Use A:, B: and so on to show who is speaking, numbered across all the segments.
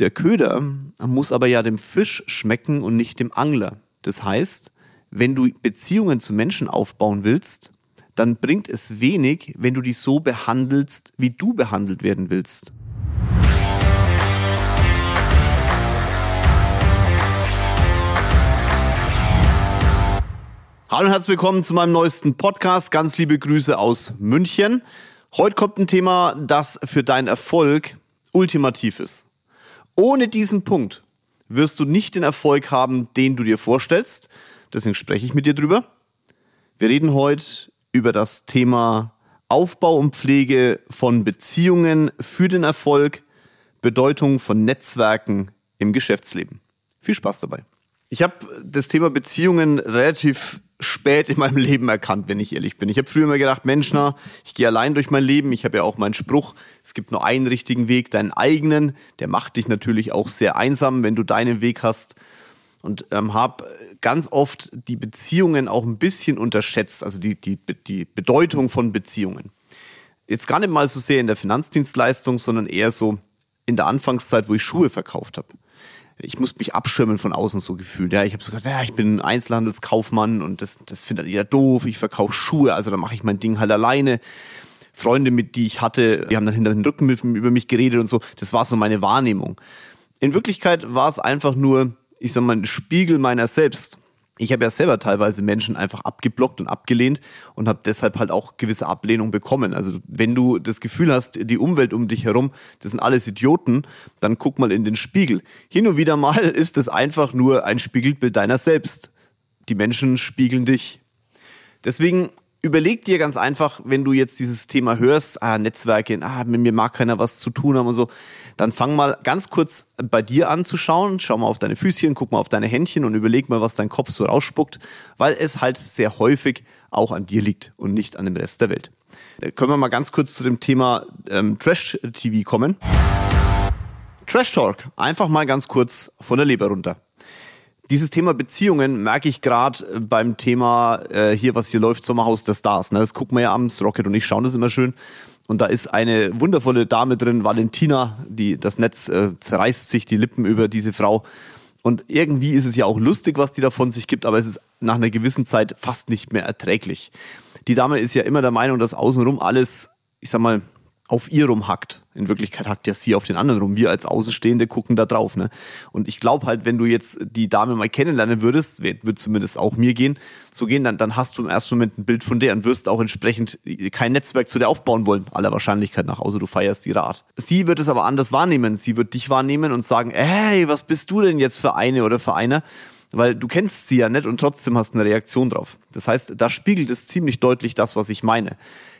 A: Der Köder muss aber ja dem Fisch schmecken und nicht dem Angler. Das heißt, wenn du Beziehungen zu Menschen aufbauen willst, dann bringt es wenig, wenn du die so behandelst, wie du behandelt werden willst. Hallo und herzlich willkommen zu meinem neuesten Podcast. Ganz liebe Grüße aus München. Heute kommt ein Thema, das für deinen Erfolg ultimativ ist. Ohne diesen Punkt wirst du nicht den Erfolg haben, den du dir vorstellst. Deswegen spreche ich mit dir drüber. Wir reden heute über das Thema Aufbau und Pflege von Beziehungen für den Erfolg, Bedeutung von Netzwerken im Geschäftsleben. Viel Spaß dabei. Ich habe das Thema Beziehungen relativ spät in meinem Leben erkannt, wenn ich ehrlich bin. Ich habe früher immer gedacht, Mensch, na, ich gehe allein durch mein Leben. Ich habe ja auch meinen Spruch, es gibt nur einen richtigen Weg, deinen eigenen. Der macht dich natürlich auch sehr einsam, wenn du deinen Weg hast. Und ähm, habe ganz oft die Beziehungen auch ein bisschen unterschätzt, also die, die, die Bedeutung von Beziehungen. Jetzt gar nicht mal so sehr in der Finanzdienstleistung, sondern eher so in der Anfangszeit, wo ich Schuhe verkauft habe ich muss mich abschirmen von außen so gefühlt. Ja, ich habe so gesagt, ja, ich bin Einzelhandelskaufmann und das, das findet jeder doof. Ich verkaufe Schuhe, also da mache ich mein Ding halt alleine. Freunde, mit die ich hatte, die haben dann hinter den Rücken über mich geredet und so. Das war so meine Wahrnehmung. In Wirklichkeit war es einfach nur, ich sag mal, ein Spiegel meiner selbst ich habe ja selber teilweise Menschen einfach abgeblockt und abgelehnt und habe deshalb halt auch gewisse Ablehnung bekommen. Also wenn du das Gefühl hast, die Umwelt um dich herum, das sind alles Idioten, dann guck mal in den Spiegel. Hin und wieder mal ist es einfach nur ein Spiegelbild deiner selbst. Die Menschen spiegeln dich. Deswegen überleg dir ganz einfach, wenn du jetzt dieses Thema hörst, ah, Netzwerke, ah, mit mir mag keiner was zu tun haben und so, dann fang mal ganz kurz bei dir an zu schauen, schau mal auf deine Füßchen, guck mal auf deine Händchen und überleg mal, was dein Kopf so rausspuckt, weil es halt sehr häufig auch an dir liegt und nicht an dem Rest der Welt. Da können wir mal ganz kurz zu dem Thema ähm, Trash-TV kommen. Trash Talk, einfach mal ganz kurz von der Leber runter. Dieses Thema Beziehungen merke ich gerade äh, beim Thema äh, hier, was hier läuft, Sommerhaus der Stars. Ne? Das gucken wir ja abends, Rocket und ich schauen das immer schön. Und da ist eine wundervolle Dame drin, Valentina, die das Netz äh, zerreißt sich die Lippen über diese Frau. Und irgendwie ist es ja auch lustig, was die da von sich gibt, aber es ist nach einer gewissen Zeit fast nicht mehr erträglich. Die Dame ist ja immer der Meinung, dass außenrum alles, ich sag mal, auf ihr rumhackt. In Wirklichkeit hackt ja sie auf den anderen rum. Wir als Außenstehende gucken da drauf. Ne? Und ich glaube halt, wenn du jetzt die Dame mal kennenlernen würdest, wird zumindest auch mir gehen, so gehen, dann, dann hast du im ersten Moment ein Bild von der und wirst auch entsprechend kein Netzwerk zu der aufbauen wollen, aller Wahrscheinlichkeit nach, außer du feierst ihre Art. Sie wird es aber anders wahrnehmen. Sie wird dich wahrnehmen und sagen, hey, was bist du denn jetzt für eine oder für einer? Weil du kennst sie ja nicht und trotzdem hast eine Reaktion drauf. Das heißt, da spiegelt es ziemlich deutlich das, was ich meine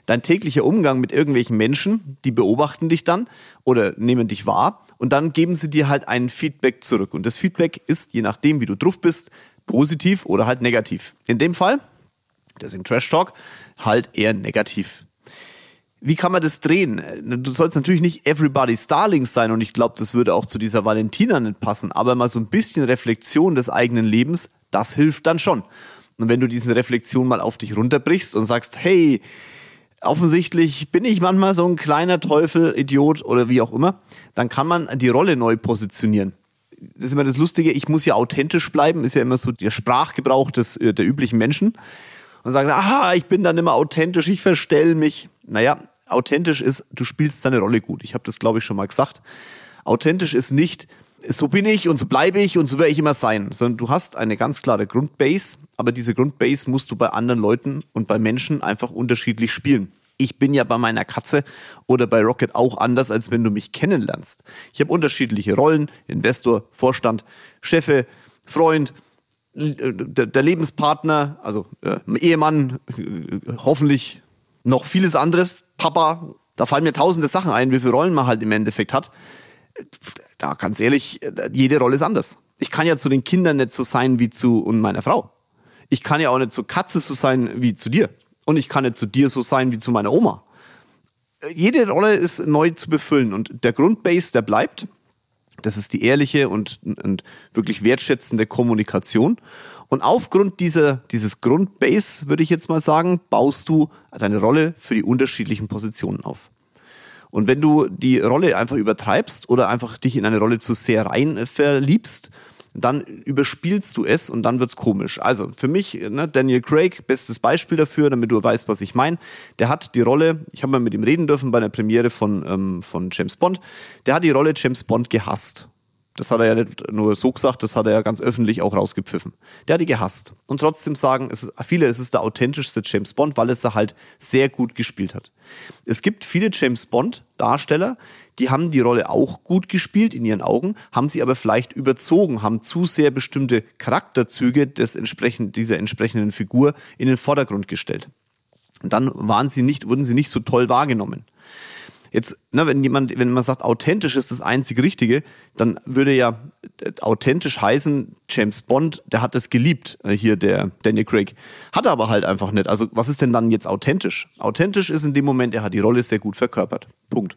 A: dein täglicher Umgang mit irgendwelchen Menschen, die beobachten dich dann oder nehmen dich wahr und dann geben sie dir halt ein Feedback zurück. Und das Feedback ist, je nachdem, wie du drauf bist, positiv oder halt negativ. In dem Fall, deswegen Trash Talk, halt eher negativ. Wie kann man das drehen? Du sollst natürlich nicht everybody's Darling sein und ich glaube, das würde auch zu dieser Valentina nicht passen, aber mal so ein bisschen Reflexion des eigenen Lebens, das hilft dann schon. Und wenn du diese Reflexion mal auf dich runterbrichst und sagst, hey, offensichtlich bin ich manchmal so ein kleiner Teufel, Idiot oder wie auch immer, dann kann man die Rolle neu positionieren. Das ist immer das Lustige, ich muss ja authentisch bleiben, ist ja immer so der Sprachgebrauch des, äh, der üblichen Menschen. Und sagen, aha, ich bin dann immer authentisch, ich verstell mich. Naja, authentisch ist, du spielst deine Rolle gut. Ich habe das, glaube ich, schon mal gesagt. Authentisch ist nicht, so bin ich und so bleibe ich und so werde ich immer sein, sondern du hast eine ganz klare Grundbase, aber diese Grundbase musst du bei anderen Leuten und bei Menschen einfach unterschiedlich spielen. Ich bin ja bei meiner Katze oder bei Rocket auch anders, als wenn du mich kennenlernst. Ich habe unterschiedliche Rollen, Investor, Vorstand, Chefe, Freund, der Lebenspartner, also äh, Ehemann, äh, hoffentlich noch vieles anderes, Papa. Da fallen mir tausende Sachen ein, wie viele Rollen man halt im Endeffekt hat da ganz ehrlich, jede Rolle ist anders. Ich kann ja zu den Kindern nicht so sein wie zu und meiner Frau. Ich kann ja auch nicht zu Katze so sein wie zu dir. Und ich kann nicht zu dir so sein wie zu meiner Oma. Jede Rolle ist neu zu befüllen und der Grundbase, der bleibt. Das ist die ehrliche und, und wirklich wertschätzende Kommunikation. Und aufgrund dieser, dieses Grundbase, würde ich jetzt mal sagen, baust du deine Rolle für die unterschiedlichen Positionen auf. Und wenn du die Rolle einfach übertreibst oder einfach dich in eine Rolle zu sehr rein verliebst, dann überspielst du es und dann wird's komisch. Also für mich, ne, Daniel Craig, bestes Beispiel dafür, damit du weißt, was ich meine. Der hat die Rolle, ich habe mal mit ihm reden dürfen bei der Premiere von, ähm, von James Bond, der hat die Rolle James Bond gehasst. Das hat er ja nicht nur so gesagt, das hat er ja ganz öffentlich auch rausgepfiffen. Der hat die gehasst. Und trotzdem sagen es viele, es ist der authentischste James Bond, weil es er halt sehr gut gespielt hat. Es gibt viele James Bond Darsteller, die haben die Rolle auch gut gespielt in ihren Augen, haben sie aber vielleicht überzogen, haben zu sehr bestimmte Charakterzüge des entsprechend, dieser entsprechenden Figur in den Vordergrund gestellt. Und dann waren sie nicht, wurden sie nicht so toll wahrgenommen. Jetzt, ne, wenn jemand, wenn man sagt, authentisch ist das einzig Richtige, dann würde ja äh, authentisch heißen, James Bond, der hat das geliebt, äh, hier der Daniel Craig. Hat er aber halt einfach nicht. Also, was ist denn dann jetzt authentisch? Authentisch ist in dem Moment, er hat die Rolle sehr gut verkörpert. Punkt.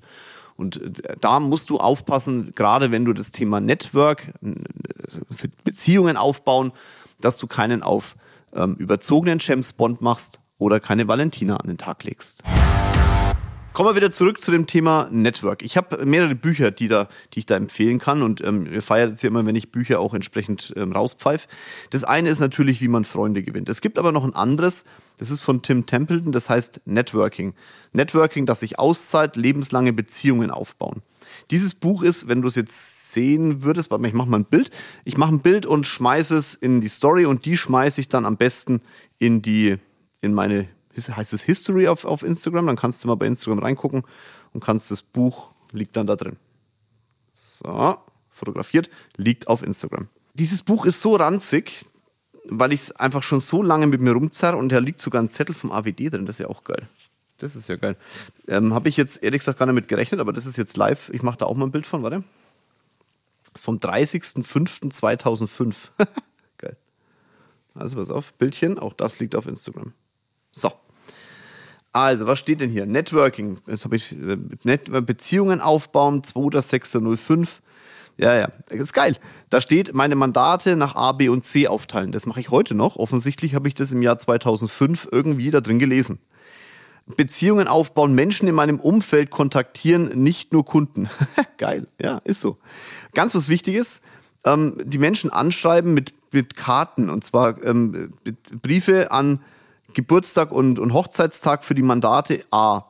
A: Und äh, da musst du aufpassen, gerade wenn du das Thema Network, Beziehungen aufbauen, dass du keinen auf ähm, überzogenen James Bond machst oder keine Valentina an den Tag legst. Kommen wir wieder zurück zu dem Thema Network. Ich habe mehrere Bücher, die, da, die ich da empfehlen kann und ähm, wir feiern jetzt ja immer, wenn ich Bücher auch entsprechend ähm, rauspfeife. Das eine ist natürlich, wie man Freunde gewinnt. Es gibt aber noch ein anderes, das ist von Tim Templeton, das heißt Networking. Networking, das sich auszahlt, lebenslange Beziehungen aufbauen. Dieses Buch ist, wenn du es jetzt sehen würdest, warte mal, ich mache mal ein Bild. Ich mache ein Bild und schmeiße es in die Story und die schmeiße ich dann am besten in die in meine heißt es History auf, auf Instagram, dann kannst du mal bei Instagram reingucken und kannst das Buch, liegt dann da drin. So, fotografiert, liegt auf Instagram. Dieses Buch ist so ranzig, weil ich es einfach schon so lange mit mir rumzerre und da liegt sogar ein Zettel vom AWD drin, das ist ja auch geil. Das ist ja geil. Ähm, Habe ich jetzt ehrlich gesagt gar nicht mit gerechnet, aber das ist jetzt live. Ich mache da auch mal ein Bild von, warte. Das ist vom 30.05.2005. geil. Also pass auf, Bildchen, auch das liegt auf Instagram. So. Also, was steht denn hier? Networking. Jetzt habe ich äh, Beziehungen aufbauen, 2.6.05. Ja, ja, das ist geil. Da steht, meine Mandate nach A, B und C aufteilen. Das mache ich heute noch. Offensichtlich habe ich das im Jahr 2005 irgendwie da drin gelesen. Beziehungen aufbauen, Menschen in meinem Umfeld kontaktieren, nicht nur Kunden. geil, ja, ist so. Ganz was Wichtiges, ähm, die Menschen anschreiben mit, mit Karten und zwar ähm, Briefe an Geburtstag und, und Hochzeitstag für die Mandate A.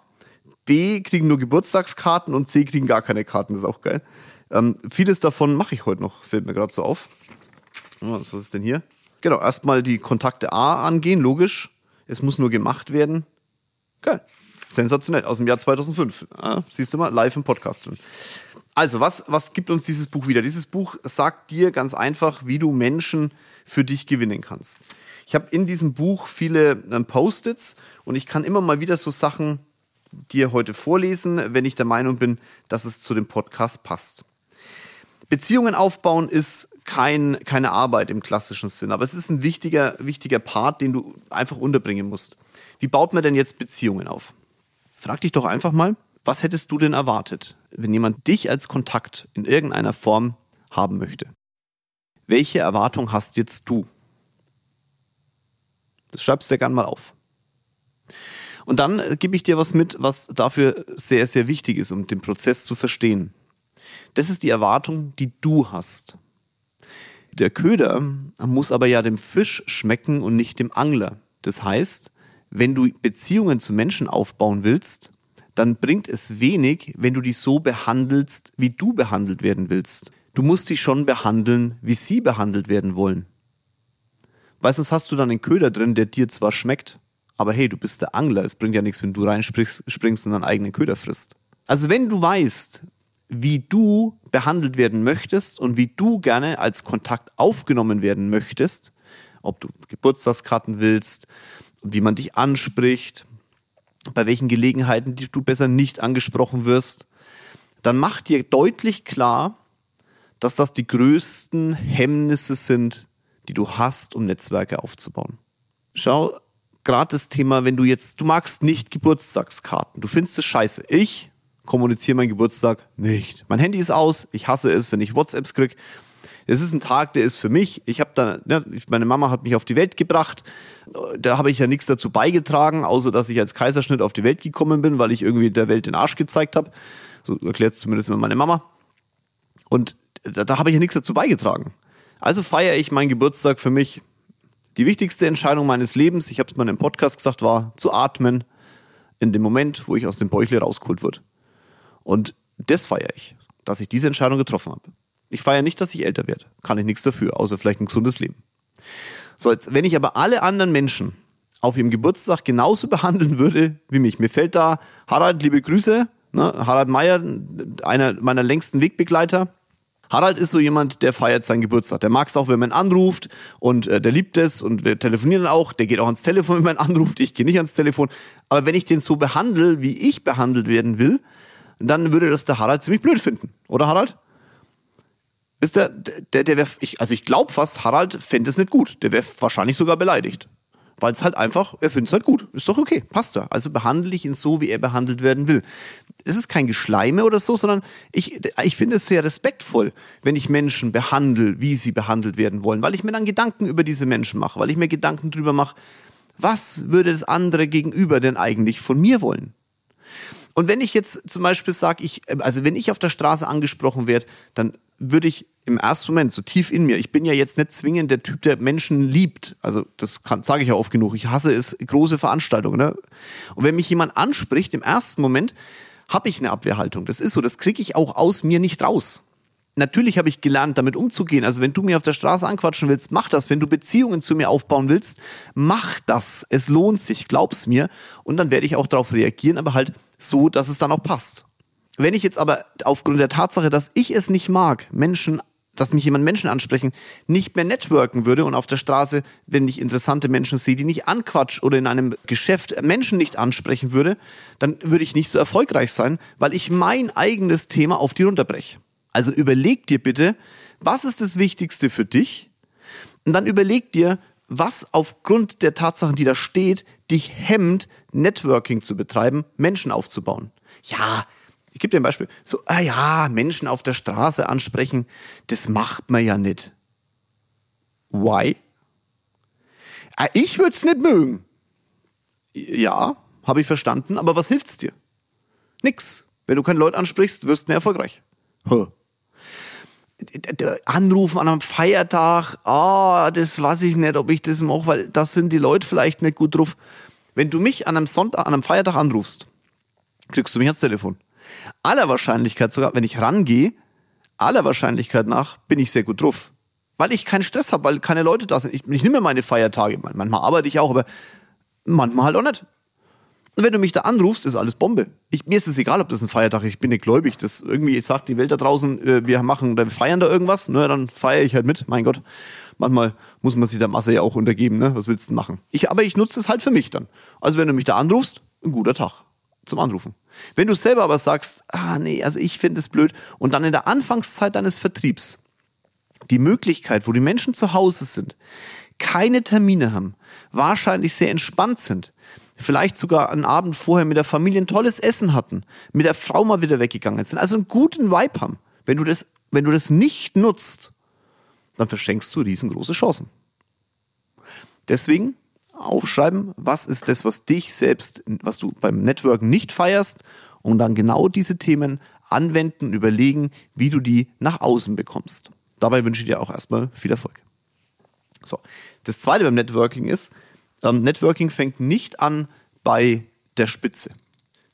A: B kriegen nur Geburtstagskarten und C kriegen gar keine Karten. Das ist auch geil. Ähm, vieles davon mache ich heute noch, fällt mir gerade so auf. Was ist denn hier? Genau, erstmal die Kontakte A angehen, logisch. Es muss nur gemacht werden. Geil. Sensationell, aus dem Jahr 2005. Ja, siehst du mal, live im Podcast drin. Also, was, was gibt uns dieses Buch wieder? Dieses Buch sagt dir ganz einfach, wie du Menschen für dich gewinnen kannst. Ich habe in diesem Buch viele ähm, Post-its und ich kann immer mal wieder so Sachen dir heute vorlesen, wenn ich der Meinung bin, dass es zu dem Podcast passt. Beziehungen aufbauen ist kein, keine Arbeit im klassischen Sinn, aber es ist ein wichtiger, wichtiger Part, den du einfach unterbringen musst. Wie baut man denn jetzt Beziehungen auf? Frag dich doch einfach mal, was hättest du denn erwartet, wenn jemand dich als Kontakt in irgendeiner Form haben möchte? Welche Erwartung hast jetzt du? Das schreibst du dir gerne mal auf. Und dann äh, gebe ich dir was mit, was dafür sehr, sehr wichtig ist, um den Prozess zu verstehen. Das ist die Erwartung, die du hast. Der Köder muss aber ja dem Fisch schmecken und nicht dem Angler. Das heißt, wenn du Beziehungen zu Menschen aufbauen willst, dann bringt es wenig, wenn du die so behandelst, wie du behandelt werden willst. Du musst sie schon behandeln, wie sie behandelt werden wollen. Weil sonst hast du dann einen Köder drin, der dir zwar schmeckt, aber hey, du bist der Angler. Es bringt ja nichts, wenn du reinspringst springst und deinen eigenen Köder frisst. Also wenn du weißt, wie du behandelt werden möchtest und wie du gerne als Kontakt aufgenommen werden möchtest, ob du Geburtstagskarten willst, wie man dich anspricht, bei welchen Gelegenheiten du besser nicht angesprochen wirst, dann mach dir deutlich klar, dass das die größten Hemmnisse sind, die du hast, um Netzwerke aufzubauen. Schau, gerade das Thema, wenn du jetzt, du magst nicht Geburtstagskarten, du findest es scheiße. Ich kommuniziere meinen Geburtstag nicht. Mein Handy ist aus, ich hasse es, wenn ich WhatsApps krieg. Es ist ein Tag, der ist für mich. Ich habe da, ne, meine Mama hat mich auf die Welt gebracht. Da habe ich ja nichts dazu beigetragen, außer dass ich als Kaiserschnitt auf die Welt gekommen bin, weil ich irgendwie der Welt den Arsch gezeigt habe. So erklärt es zumindest immer meine Mama. Und da, da habe ich ja nichts dazu beigetragen. Also feiere ich meinen Geburtstag für mich. Die wichtigste Entscheidung meines Lebens, ich habe es mal im Podcast gesagt, war zu atmen in dem Moment, wo ich aus dem Bäuchle rausgeholt wurde. Und das feiere ich, dass ich diese Entscheidung getroffen habe. Ich feiere nicht, dass ich älter werde. Kann ich nichts dafür, außer vielleicht ein gesundes Leben. So, jetzt, wenn ich aber alle anderen Menschen auf ihrem Geburtstag genauso behandeln würde wie mich, mir fällt da Harald, liebe Grüße, ne, Harald Meyer, einer meiner längsten Wegbegleiter, Harald ist so jemand, der feiert seinen Geburtstag. Der mag es auch, wenn man anruft und äh, der liebt es und wir telefonieren auch. Der geht auch ans Telefon, wenn man anruft. Ich gehe nicht ans Telefon. Aber wenn ich den so behandle, wie ich behandelt werden will, dann würde das der Harald ziemlich blöd finden. Oder Harald? Ist der, der, der wäre, ich, also ich glaube fast, Harald fände es nicht gut. Der wäre wahrscheinlich sogar beleidigt weil es halt einfach, er findet es halt gut. Ist doch okay, passt da. Also behandle ich ihn so, wie er behandelt werden will. Es ist kein Geschleime oder so, sondern ich, ich finde es sehr respektvoll, wenn ich Menschen behandle, wie sie behandelt werden wollen, weil ich mir dann Gedanken über diese Menschen mache, weil ich mir Gedanken drüber mache, was würde das andere gegenüber denn eigentlich von mir wollen? Und wenn ich jetzt zum Beispiel sage, ich, also wenn ich auf der Straße angesprochen werde, dann würde ich im ersten Moment so tief in mir, ich bin ja jetzt nicht zwingend der Typ, der Menschen liebt. Also das sage ich ja oft genug. Ich hasse es, große Veranstaltungen. Ne? Und wenn mich jemand anspricht, im ersten Moment habe ich eine Abwehrhaltung. Das ist so, das kriege ich auch aus mir nicht raus. Natürlich habe ich gelernt, damit umzugehen. Also wenn du mir auf der Straße anquatschen willst, mach das. Wenn du Beziehungen zu mir aufbauen willst, mach das. Es lohnt sich, glaub's mir. Und dann werde ich auch darauf reagieren, aber halt so, dass es dann auch passt. Wenn ich jetzt aber aufgrund der Tatsache, dass ich es nicht mag, Menschen dass mich jemand Menschen ansprechen, nicht mehr networken würde und auf der Straße, wenn ich interessante Menschen sehe, die nicht anquatsch oder in einem Geschäft Menschen nicht ansprechen würde, dann würde ich nicht so erfolgreich sein, weil ich mein eigenes Thema auf die runterbreche. Also überleg dir bitte, was ist das Wichtigste für dich? Und dann überleg dir, was aufgrund der Tatsachen, die da steht, dich hemmt, Networking zu betreiben, Menschen aufzubauen. Ja, ich gebe dir ein Beispiel. So, ah ja, Menschen auf der Straße ansprechen, das macht man ja nicht. Why? Ah, ich würde es nicht mögen. Ja, habe ich verstanden, aber was hilft's dir? Nix. Wenn du keine Leute ansprichst, wirst du nicht erfolgreich. Huh. Anrufen an einem Feiertag, ah, oh, das weiß ich nicht, ob ich das mache, weil das sind die Leute vielleicht nicht gut drauf. Wenn du mich an einem Sonntag, an einem Feiertag anrufst, kriegst du mich ans Telefon aller Wahrscheinlichkeit sogar, wenn ich rangehe, aller Wahrscheinlichkeit nach bin ich sehr gut drauf. Weil ich keinen Stress habe, weil keine Leute da sind. Ich, ich nehme meine Feiertage. Manchmal arbeite ich auch, aber manchmal halt auch nicht. Und wenn du mich da anrufst, ist alles Bombe. Ich, mir ist es egal, ob das ein Feiertag ist. Ich bin nicht gläubig. Das irgendwie sagt die Welt da draußen, äh, wir machen, wir feiern da irgendwas. Ne, dann feiere ich halt mit. Mein Gott. Manchmal muss man sich der Masse ja auch untergeben. Ne? Was willst du machen? Ich, aber ich nutze es halt für mich dann. Also wenn du mich da anrufst, ein guter Tag zum Anrufen. Wenn du selber aber sagst, ah nee, also ich finde es blöd und dann in der Anfangszeit deines Vertriebs die Möglichkeit, wo die Menschen zu Hause sind, keine Termine haben, wahrscheinlich sehr entspannt sind, vielleicht sogar einen Abend vorher mit der Familie ein tolles Essen hatten, mit der Frau mal wieder weggegangen sind, also einen guten Vibe haben. Wenn du das, wenn du das nicht nutzt, dann verschenkst du riesengroße Chancen. Deswegen aufschreiben, was ist das, was dich selbst, was du beim Networken nicht feierst und dann genau diese Themen anwenden, überlegen, wie du die nach außen bekommst. Dabei wünsche ich dir auch erstmal viel Erfolg. So. Das zweite beim Networking ist, ähm, Networking fängt nicht an bei der Spitze.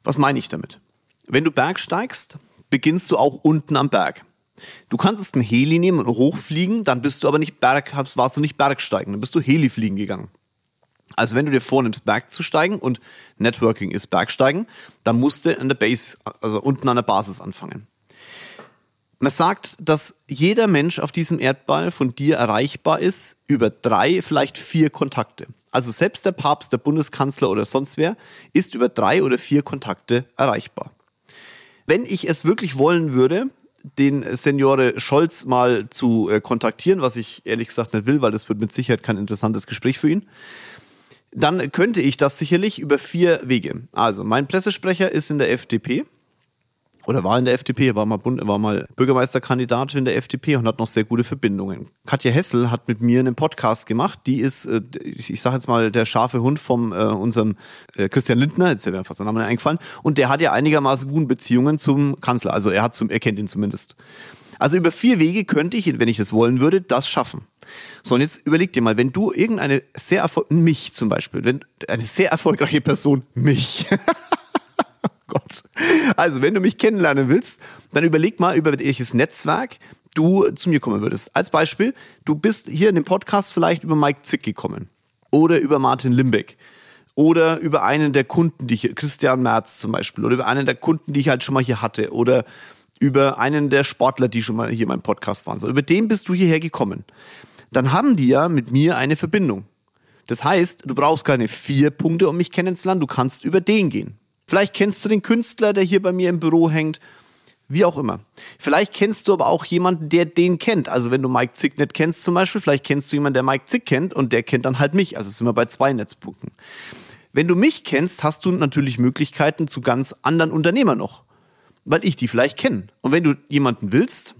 A: Was meine ich damit? Wenn du bergsteigst, beginnst du auch unten am Berg. Du kannst einen Heli nehmen und hochfliegen, dann bist du aber nicht Berg, warst du nicht Bergsteigen, dann bist du Heli fliegen gegangen. Also wenn du dir vornimmst, Berg zu steigen und Networking ist Bergsteigen, dann musst du an der Base, also unten an der Basis anfangen. Man sagt, dass jeder Mensch auf diesem Erdball von dir erreichbar ist über drei, vielleicht vier Kontakte. Also selbst der Papst, der Bundeskanzler oder sonst wer ist über drei oder vier Kontakte erreichbar. Wenn ich es wirklich wollen würde, den Seniore Scholz mal zu äh, kontaktieren, was ich ehrlich gesagt nicht will, weil das wird mit Sicherheit kein interessantes Gespräch für ihn, dann könnte ich das sicherlich über vier Wege. Also mein Pressesprecher ist in der FDP oder war in der FDP, war mal, Bund, war mal Bürgermeisterkandidat in der FDP und hat noch sehr gute Verbindungen. Katja Hessel hat mit mir einen Podcast gemacht. Die ist, äh, ich sage jetzt mal, der scharfe Hund vom äh, unserem äh, Christian Lindner, jetzt wäre mir fast der Name eingefallen. Und der hat ja einigermaßen gute Beziehungen zum Kanzler. Also er hat zum, er kennt ihn zumindest. Also über vier Wege könnte ich, wenn ich das wollen würde, das schaffen. So, und jetzt überleg dir mal, wenn du irgendeine sehr erfolgreiche, mich zum Beispiel, wenn eine sehr erfolgreiche Person, mich, Gott. Also, wenn du mich kennenlernen willst, dann überleg mal, über welches Netzwerk du zu mir kommen würdest. Als Beispiel, du bist hier in dem Podcast vielleicht über Mike Zick gekommen oder über Martin Limbeck oder über einen der Kunden, die ich, Christian Merz zum Beispiel, oder über einen der Kunden, die ich halt schon mal hier hatte oder über einen der Sportler, die schon mal hier in meinem Podcast waren. So, über den bist du hierher gekommen. Dann haben die ja mit mir eine Verbindung. Das heißt, du brauchst keine vier Punkte, um mich kennenzulernen, du kannst über den gehen. Vielleicht kennst du den Künstler, der hier bei mir im Büro hängt. Wie auch immer. Vielleicht kennst du aber auch jemanden, der den kennt. Also wenn du Mike Zick nicht kennst zum Beispiel, vielleicht kennst du jemanden, der Mike Zick kennt und der kennt dann halt mich. Also sind wir bei zwei Netzpunkten. Wenn du mich kennst, hast du natürlich Möglichkeiten zu ganz anderen Unternehmern noch. Weil ich die vielleicht kenne. Und wenn du jemanden willst,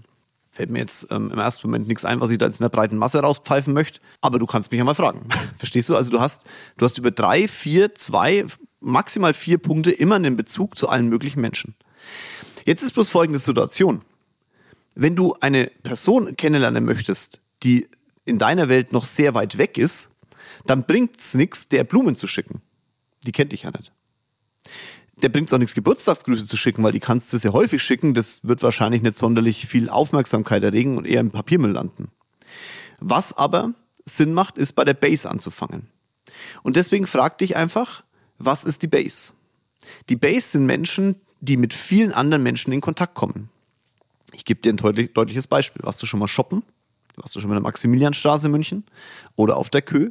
A: fällt mir jetzt ähm, im ersten Moment nichts ein, was ich da jetzt in der breiten Masse rauspfeifen möchte. Aber du kannst mich ja mal fragen. Verstehst du? Also du hast, du hast über drei, vier, zwei, maximal vier Punkte immer einen Bezug zu allen möglichen Menschen. Jetzt ist bloß folgende Situation. Wenn du eine Person kennenlernen möchtest, die in deiner Welt noch sehr weit weg ist, dann bringt es nichts, der Blumen zu schicken. Die kennt dich ja nicht. Der bringt auch nichts, Geburtstagsgrüße zu schicken, weil die kannst du sehr häufig schicken. Das wird wahrscheinlich nicht sonderlich viel Aufmerksamkeit erregen und eher im Papiermüll landen. Was aber Sinn macht, ist bei der Base anzufangen. Und deswegen frag dich einfach, was ist die Base? Die Base sind Menschen, die mit vielen anderen Menschen in Kontakt kommen. Ich gebe dir ein deutlich, deutliches Beispiel. Warst du schon mal shoppen? Warst du schon mal in der Maximilianstraße in München? Oder auf der Kö?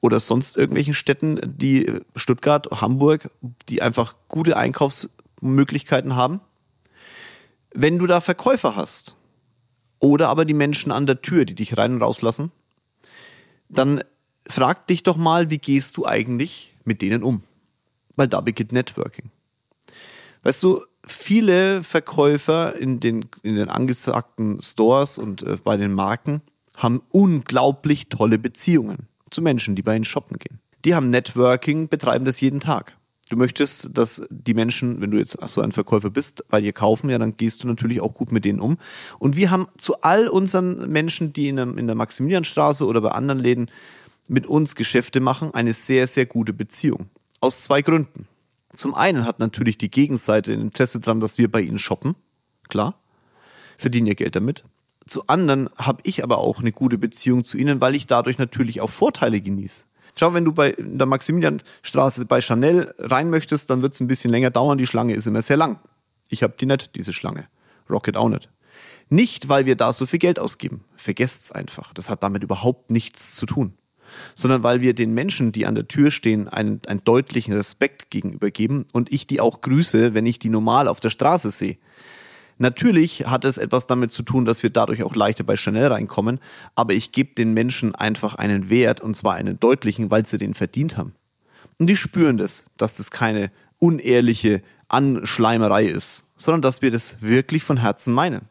A: Oder sonst irgendwelchen Städten, die Stuttgart, Hamburg, die einfach gute Einkaufsmöglichkeiten haben? Wenn du da Verkäufer hast oder aber die Menschen an der Tür, die dich rein und rauslassen, dann frag dich doch mal, wie gehst du eigentlich mit denen um? Weil da beginnt Networking. Weißt du, viele Verkäufer in den, in den angesagten Stores und äh, bei den Marken haben unglaublich tolle Beziehungen zu Menschen, die bei ihnen shoppen gehen. Die haben Networking, betreiben das jeden Tag. Du möchtest, dass die Menschen, wenn du jetzt so ein Verkäufer bist, bei dir kaufen, ja, dann gehst du natürlich auch gut mit denen um. Und wir haben zu all unseren Menschen, die in der, in der Maximilianstraße oder bei anderen Läden mit uns Geschäfte machen, eine sehr, sehr gute Beziehung. Aus zwei Gründen. Zum einen hat natürlich die Gegenseite ein Interesse daran, dass wir bei ihnen shoppen. Klar. Verdienen ihr Geld damit. Zu anderen habe ich aber auch eine gute Beziehung zu ihnen, weil ich dadurch natürlich auch Vorteile genieße. Schau, wenn du bei der Maximilianstraße bei Chanel rein möchtest, dann wird es ein bisschen länger dauern. Die Schlange ist immer sehr lang. Ich habe die nicht, diese Schlange. Rocket auch nicht. Nicht, weil wir da so viel Geld ausgeben. Vergesst's einfach. Das hat damit überhaupt nichts zu tun sondern weil wir den Menschen, die an der Tür stehen, einen, einen deutlichen Respekt gegenüber geben und ich die auch grüße, wenn ich die normal auf der Straße sehe. Natürlich hat es etwas damit zu tun, dass wir dadurch auch leichter bei Chanel reinkommen, aber ich gebe den Menschen einfach einen Wert und zwar einen deutlichen, weil sie den verdient haben. Und die spüren das, dass das keine unehrliche Anschleimerei ist, sondern dass wir das wirklich von Herzen meinen.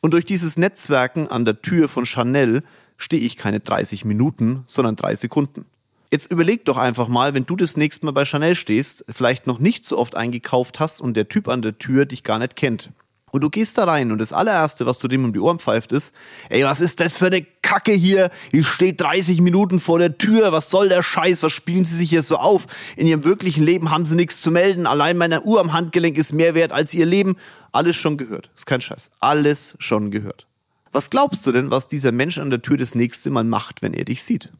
A: Und durch dieses Netzwerken an der Tür von Chanel stehe ich keine 30 Minuten, sondern drei Sekunden. Jetzt überleg doch einfach mal, wenn du das nächste Mal bei Chanel stehst, vielleicht noch nicht so oft eingekauft hast und der Typ an der Tür dich gar nicht kennt. Und du gehst da rein und das allererste, was du dem um die Ohren pfeift, ist, ey, was ist das für eine Kacke hier? Ich stehe 30 Minuten vor der Tür. Was soll der Scheiß? Was spielen sie sich hier so auf? In ihrem wirklichen Leben haben sie nichts zu melden. Allein meine Uhr am Handgelenk ist mehr wert als ihr Leben. Alles schon gehört. Ist kein Scheiß. Alles schon gehört. Was glaubst du denn, was dieser Mensch an der Tür das nächste Mal macht, wenn er dich sieht?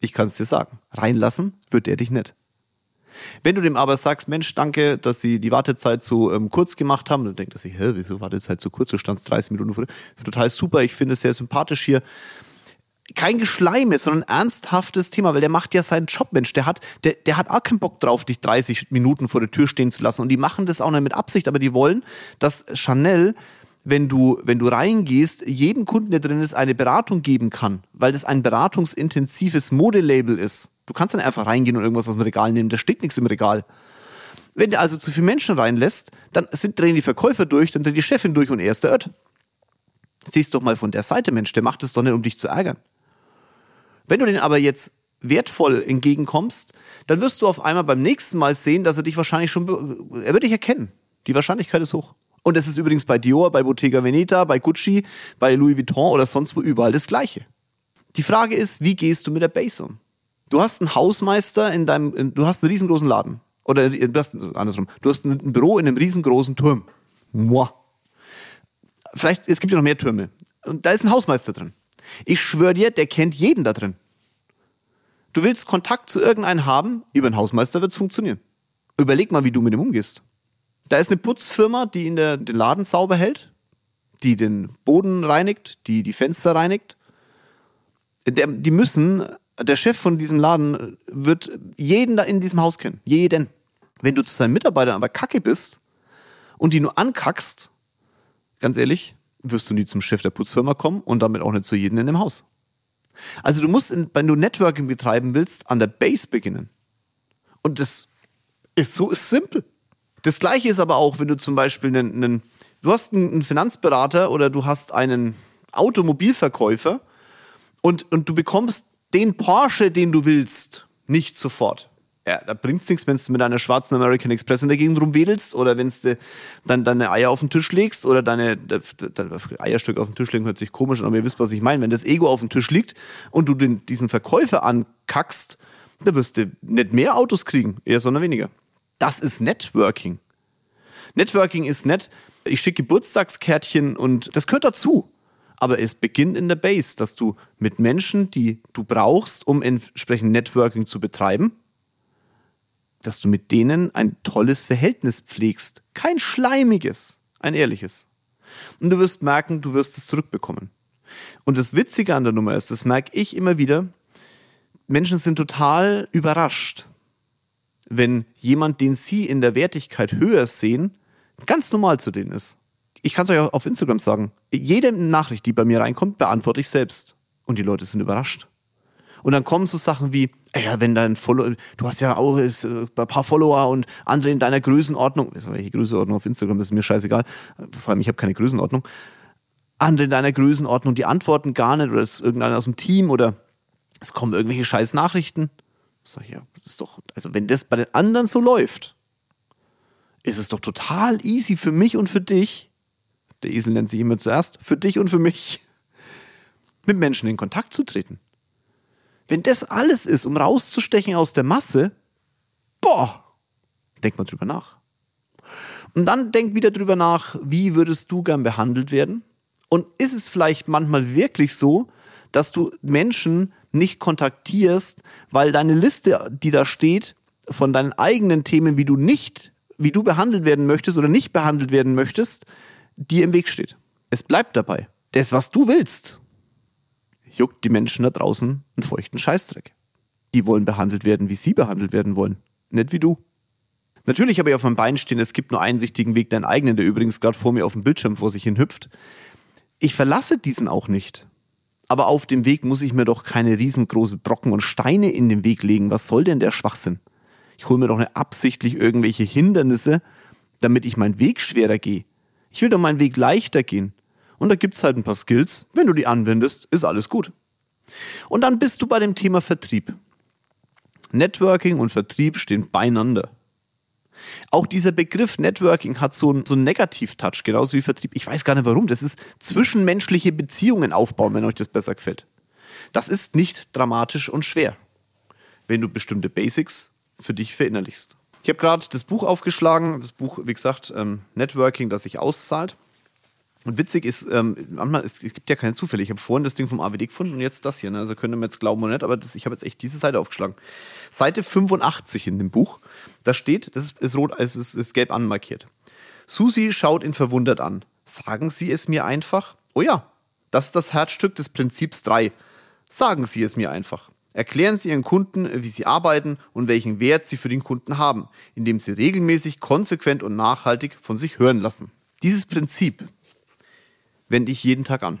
A: Ich kann es dir sagen. Reinlassen wird er dich nicht. Wenn du dem aber sagst, Mensch, danke, dass sie die Wartezeit so ähm, kurz gemacht haben, dann denkt er sich, hä, wieso Wartezeit so kurz? Du standst 30 Minuten vor. Total super, ich finde es sehr sympathisch hier. Kein Geschleime, sondern ein ernsthaftes Thema, weil der macht ja seinen Job, Mensch. Der hat, der, der hat auch keinen Bock drauf, dich 30 Minuten vor der Tür stehen zu lassen. Und die machen das auch nicht mit Absicht, aber die wollen, dass Chanel wenn du, wenn du reingehst, jedem Kunden, der drin ist, eine Beratung geben kann, weil das ein beratungsintensives Modelabel ist. Du kannst dann einfach reingehen und irgendwas aus dem Regal nehmen, da steht nichts im Regal. Wenn du also zu viele Menschen reinlässt, dann sind, drehen die Verkäufer durch, dann dreht die Chefin durch und er ist der Ört. Siehst doch mal von der Seite, Mensch, der macht es doch nicht, um dich zu ärgern. Wenn du den aber jetzt wertvoll entgegenkommst, dann wirst du auf einmal beim nächsten Mal sehen, dass er dich wahrscheinlich schon, er wird dich erkennen. Die Wahrscheinlichkeit ist hoch. Und es ist übrigens bei Dior, bei Bottega Veneta, bei Gucci, bei Louis Vuitton oder sonst wo überall das Gleiche. Die Frage ist, wie gehst du mit der Base um? Du hast einen Hausmeister in deinem, du hast einen riesengroßen Laden. Oder du hast, andersrum, du hast ein Büro in einem riesengroßen Turm. Moi. Vielleicht, es gibt ja noch mehr Türme. Und da ist ein Hausmeister drin. Ich schwöre dir, der kennt jeden da drin. Du willst Kontakt zu irgendeinem haben, über einen Hausmeister wird es funktionieren. Überleg mal, wie du mit ihm umgehst. Da ist eine Putzfirma, die in der, den Laden sauber hält, die den Boden reinigt, die die Fenster reinigt. Der, die müssen, der Chef von diesem Laden wird jeden da in diesem Haus kennen. Jeden. Wenn du zu seinen Mitarbeitern aber kacke bist und die nur ankackst, ganz ehrlich, wirst du nie zum Chef der Putzfirma kommen und damit auch nicht zu jedem in dem Haus. Also du musst, in, wenn du Networking betreiben willst, an der Base beginnen. Und das ist so ist simpel. Das gleiche ist aber auch, wenn du zum Beispiel einen, einen du hast einen Finanzberater oder du hast einen Automobilverkäufer und, und du bekommst den Porsche, den du willst, nicht sofort. Ja, da bringt's nichts, wenn du mit einer schwarzen American Express in der Gegend rumwedelst oder wenn du dann deine Eier auf den Tisch legst oder deine, deine Eierstück auf den Tisch legen hört sich komisch an, aber ihr wisst, was ich meine. Wenn das Ego auf dem Tisch liegt und du den, diesen Verkäufer ankackst, dann wirst du nicht mehr Autos kriegen, eher sondern weniger. Das ist Networking. Networking ist nett. Ich schicke Geburtstagskärtchen und das gehört dazu. Aber es beginnt in der Base, dass du mit Menschen, die du brauchst, um entsprechend Networking zu betreiben, dass du mit denen ein tolles Verhältnis pflegst. Kein schleimiges, ein ehrliches. Und du wirst merken, du wirst es zurückbekommen. Und das Witzige an der Nummer ist, das merke ich immer wieder, Menschen sind total überrascht, wenn jemand, den sie in der Wertigkeit höher sehen, ganz normal zu denen ist. Ich kann es euch auch auf Instagram sagen. Jede Nachricht, die bei mir reinkommt, beantworte ich selbst. Und die Leute sind überrascht. Und dann kommen so Sachen wie, ja, wenn dein Follow, du hast ja auch äh, ein paar Follower und andere in deiner Größenordnung, welche Größenordnung auf Instagram ist mir scheißegal, vor allem ich habe keine Größenordnung, andere in deiner Größenordnung, die antworten gar nicht oder ist irgendeiner aus dem Team oder es kommen irgendwelche scheiß Nachrichten. Sag ich, ja, das ist doch, also wenn das bei den anderen so läuft, ist es doch total easy für mich und für dich, der Esel nennt sich immer zuerst, für dich und für mich, mit Menschen in Kontakt zu treten. Wenn das alles ist, um rauszustechen aus der Masse, boah, denk mal drüber nach. Und dann denk wieder drüber nach, wie würdest du gern behandelt werden? Und ist es vielleicht manchmal wirklich so, dass du Menschen nicht kontaktierst, weil deine Liste, die da steht, von deinen eigenen Themen, wie du nicht, wie du behandelt werden möchtest oder nicht behandelt werden möchtest, dir im Weg steht. Es bleibt dabei. Das, was du willst, juckt die Menschen da draußen einen feuchten Scheißdreck. Die wollen behandelt werden, wie sie behandelt werden wollen, nicht wie du. Natürlich habe ich auf meinem Bein stehen, es gibt nur einen richtigen Weg, deinen eigenen, der übrigens gerade vor mir auf dem Bildschirm vor sich hin hüpft. Ich verlasse diesen auch nicht. Aber auf dem Weg muss ich mir doch keine riesengroße Brocken und Steine in den Weg legen. Was soll denn der Schwachsinn? Ich hole mir doch nicht absichtlich irgendwelche Hindernisse, damit ich meinen Weg schwerer gehe. Ich will doch meinen Weg leichter gehen. Und da gibt's halt ein paar Skills. Wenn du die anwendest, ist alles gut. Und dann bist du bei dem Thema Vertrieb. Networking und Vertrieb stehen beieinander. Auch dieser Begriff Networking hat so einen, so einen Negativ-Touch, genauso wie Vertrieb. Ich weiß gar nicht warum. Das ist zwischenmenschliche Beziehungen aufbauen, wenn euch das besser gefällt. Das ist nicht dramatisch und schwer, wenn du bestimmte Basics für dich verinnerlichst. Ich habe gerade das Buch aufgeschlagen, das Buch, wie gesagt, ähm, Networking, das sich auszahlt. Und witzig ist, ähm, manchmal, es, gibt ja keine Zufälle. Ich habe vorhin das Ding vom AWD gefunden und jetzt das hier. Ne? Also können wir jetzt glauben oder nicht, aber das, ich habe jetzt echt diese Seite aufgeschlagen. Seite 85 in dem Buch, da steht, das ist, ist rot, es ist, ist gelb anmarkiert. Susi schaut ihn verwundert an. Sagen Sie es mir einfach? Oh ja, das ist das Herzstück des Prinzips 3. Sagen Sie es mir einfach. Erklären Sie Ihren Kunden, wie Sie arbeiten und welchen Wert Sie für den Kunden haben, indem Sie regelmäßig, konsequent und nachhaltig von sich hören lassen. Dieses Prinzip wende ich jeden Tag an.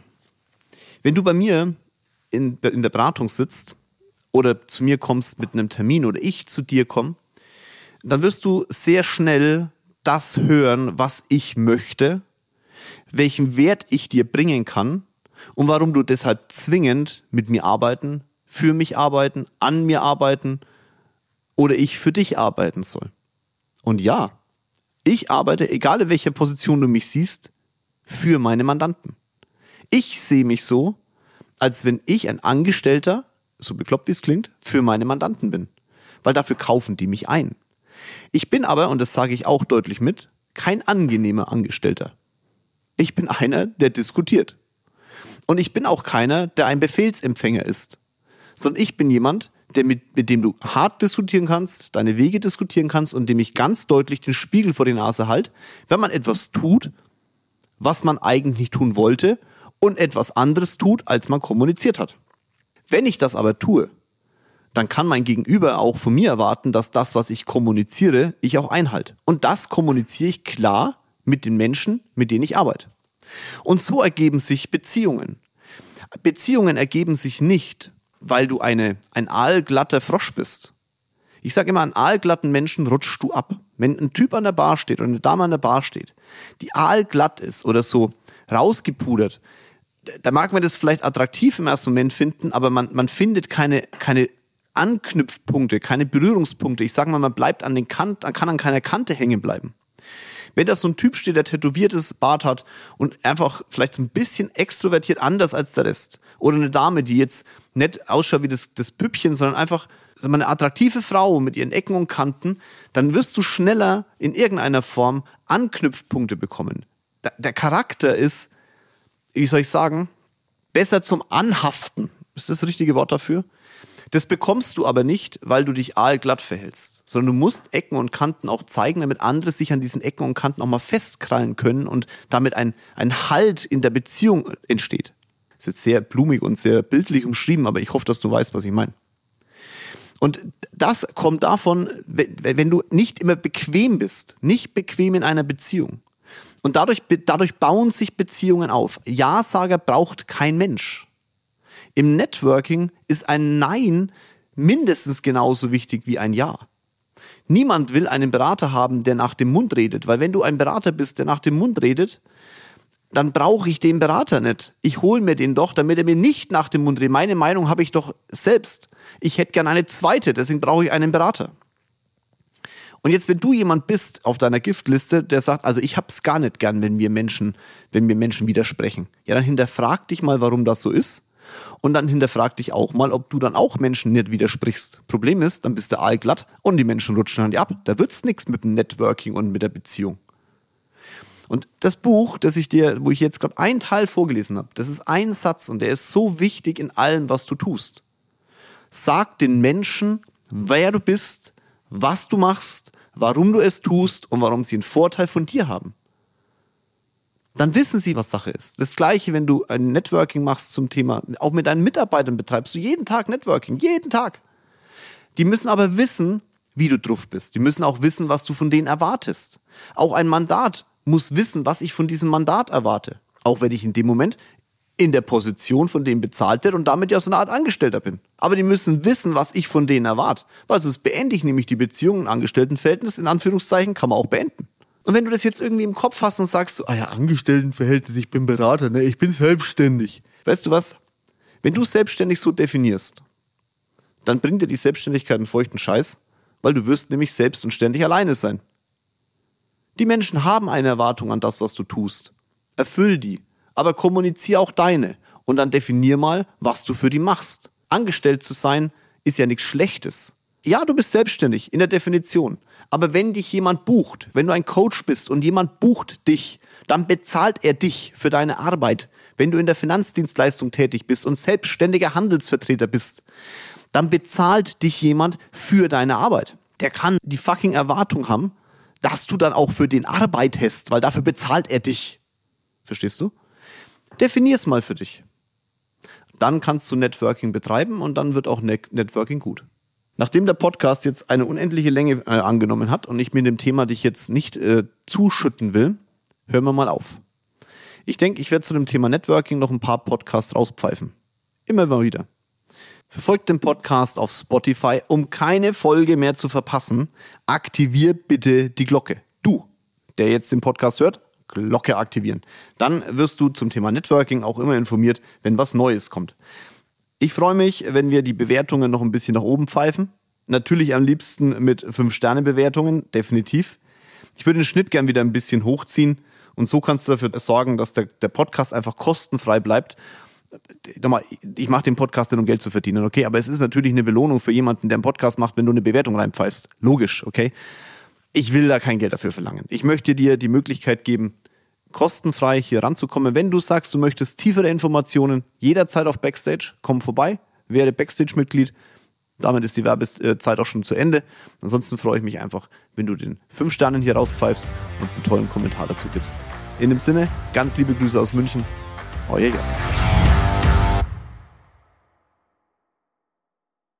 A: Wenn du bei mir in, in der Beratung sitzt oder zu mir kommst mit einem Termin oder ich zu dir komme, dann wirst du sehr schnell das hören, was ich möchte, welchen Wert ich dir bringen kann und warum du deshalb zwingend mit mir arbeiten, für mich arbeiten, an mir arbeiten oder ich für dich arbeiten soll. Und ja, ich arbeite, egal in welcher Position du mich siehst, für meine Mandanten. Ich sehe mich so, als wenn ich ein Angestellter, so bekloppt wie es klingt, für meine Mandanten bin. Weil dafür kaufen die mich ein. Ich bin aber, und das sage ich auch deutlich mit, kein angenehmer Angestellter. Ich bin einer, der diskutiert. Und ich bin auch keiner, der ein Befehlsempfänger ist. Sondern ich bin jemand, der mit, mit dem du hart diskutieren kannst, deine Wege diskutieren kannst und dem ich ganz deutlich den Spiegel vor die Nase halt, wenn man etwas tut, was man eigentlich tun wollte und etwas anderes tut, als man kommuniziert hat. Wenn ich das aber tue, dann kann mein Gegenüber auch von mir erwarten, dass das, was ich kommuniziere, ich auch einhalte. Und das kommuniziere ich klar mit den Menschen, mit denen ich arbeite. Und so ergeben sich Beziehungen. Beziehungen ergeben sich nicht, weil du eine, ein aalglatter Frosch bist. Ich sage immer, an aalglatten Menschen rutschst du ab. Wenn ein Typ an der Bar steht oder eine Dame an der Bar steht, die aalglatt ist oder so rausgepudert, da mag man das vielleicht attraktiv im ersten Moment finden, aber man, man findet keine, keine Anknüpfpunkte, keine Berührungspunkte. Ich sage mal, man bleibt an den Kanten, kann an keiner Kante hängen bleiben. Wenn da so ein Typ steht, der tätowiertes Bart hat und einfach vielleicht ein bisschen extrovertiert anders als der Rest. Oder eine Dame, die jetzt nicht ausschaut wie das, das Püppchen, sondern einfach eine attraktive Frau mit ihren Ecken und Kanten, dann wirst du schneller in irgendeiner Form Anknüpfpunkte bekommen. Der Charakter ist, wie soll ich sagen, besser zum Anhaften. Ist das das richtige Wort dafür? Das bekommst du aber nicht, weil du dich aalglatt verhältst, sondern du musst Ecken und Kanten auch zeigen, damit andere sich an diesen Ecken und Kanten auch mal festkrallen können und damit ein, ein Halt in der Beziehung entsteht. Ist jetzt sehr blumig und sehr bildlich umschrieben, aber ich hoffe, dass du weißt, was ich meine. Und das kommt davon, wenn du nicht immer bequem bist, nicht bequem in einer Beziehung. Und dadurch, dadurch bauen sich Beziehungen auf. Ja-Sager braucht kein Mensch. Im Networking ist ein Nein mindestens genauso wichtig wie ein Ja. Niemand will einen Berater haben, der nach dem Mund redet, weil wenn du ein Berater bist, der nach dem Mund redet, dann brauche ich den Berater nicht. Ich hole mir den doch, damit er mir nicht nach dem Mund redet. Meine Meinung habe ich doch selbst. Ich hätte gern eine zweite, deswegen brauche ich einen Berater. Und jetzt, wenn du jemand bist auf deiner Giftliste, der sagt, also ich hab's gar nicht gern, wenn mir Menschen, wenn mir Menschen widersprechen, ja, dann hinterfrag dich mal, warum das so ist und dann hinterfrag dich auch mal, ob du dann auch Menschen nicht widersprichst. Problem ist, dann bist du aalglatt und die Menschen rutschen an dir ab. Da wird's nichts mit dem Networking und mit der Beziehung. Und das Buch, das ich dir, wo ich jetzt gerade einen Teil vorgelesen habe, das ist ein Satz und der ist so wichtig in allem, was du tust. Sag den Menschen, wer du bist, was du machst, warum du es tust und warum sie einen Vorteil von dir haben dann wissen sie, was Sache ist. Das gleiche, wenn du ein Networking machst zum Thema, auch mit deinen Mitarbeitern betreibst du jeden Tag Networking, jeden Tag. Die müssen aber wissen, wie du drauf bist. Die müssen auch wissen, was du von denen erwartest. Auch ein Mandat muss wissen, was ich von diesem Mandat erwarte. Auch wenn ich in dem Moment in der Position von denen bezahlt werde und damit ja so eine Art Angestellter bin. Aber die müssen wissen, was ich von denen erwarte. Weil sonst beende ich nämlich die Beziehung, ein Angestelltenverhältnis, in Anführungszeichen, kann man auch beenden. Und wenn du das jetzt irgendwie im Kopf hast und sagst, so, ah ja, Angestelltenverhältnis, ich bin Berater, ne, ich bin selbstständig. Weißt du was? Wenn du selbstständig so definierst, dann bringt dir die Selbstständigkeit einen feuchten Scheiß, weil du wirst nämlich selbst und ständig alleine sein. Die Menschen haben eine Erwartung an das, was du tust. Erfüll die, aber kommunizier auch deine und dann definier mal, was du für die machst. Angestellt zu sein ist ja nichts Schlechtes. Ja, du bist selbstständig in der Definition. Aber wenn dich jemand bucht, wenn du ein Coach bist und jemand bucht dich, dann bezahlt er dich für deine Arbeit. Wenn du in der Finanzdienstleistung tätig bist und selbstständiger Handelsvertreter bist, dann bezahlt dich jemand für deine Arbeit. Der kann die fucking Erwartung haben, dass du dann auch für den arbeitest, weil dafür bezahlt er dich. Verstehst du? Definier's mal für dich. Dann kannst du Networking betreiben und dann wird auch Networking gut. Nachdem der Podcast jetzt eine unendliche Länge äh, angenommen hat und ich mir dem Thema dich jetzt nicht äh, zuschütten will, hören wir mal auf. Ich denke, ich werde zu dem Thema Networking noch ein paar Podcasts rauspfeifen. Immer mal wieder. Verfolgt den Podcast auf Spotify, um keine Folge mehr zu verpassen. Aktivier bitte die Glocke. Du, der jetzt den Podcast hört, Glocke aktivieren. Dann wirst du zum Thema Networking auch immer informiert, wenn was Neues kommt. Ich freue mich, wenn wir die Bewertungen noch ein bisschen nach oben pfeifen. Natürlich am liebsten mit 5-Sterne-Bewertungen, definitiv. Ich würde den Schnitt gern wieder ein bisschen hochziehen und so kannst du dafür sorgen, dass der, der Podcast einfach kostenfrei bleibt nochmal, ich mache den Podcast nicht, um Geld zu verdienen, okay? Aber es ist natürlich eine Belohnung für jemanden, der einen Podcast macht, wenn du eine Bewertung reinpfeifst. Logisch, okay? Ich will da kein Geld dafür verlangen. Ich möchte dir die Möglichkeit geben, kostenfrei hier ranzukommen. Wenn du sagst, du möchtest tiefere Informationen, jederzeit auf Backstage, komm vorbei, werde Backstage-Mitglied. Damit ist die Werbezeit auch schon zu Ende. Ansonsten freue ich mich einfach, wenn du den fünf Sternen hier rauspfeifst und einen tollen Kommentar dazu gibst. In dem Sinne, ganz liebe Grüße aus München. Euer Jörg.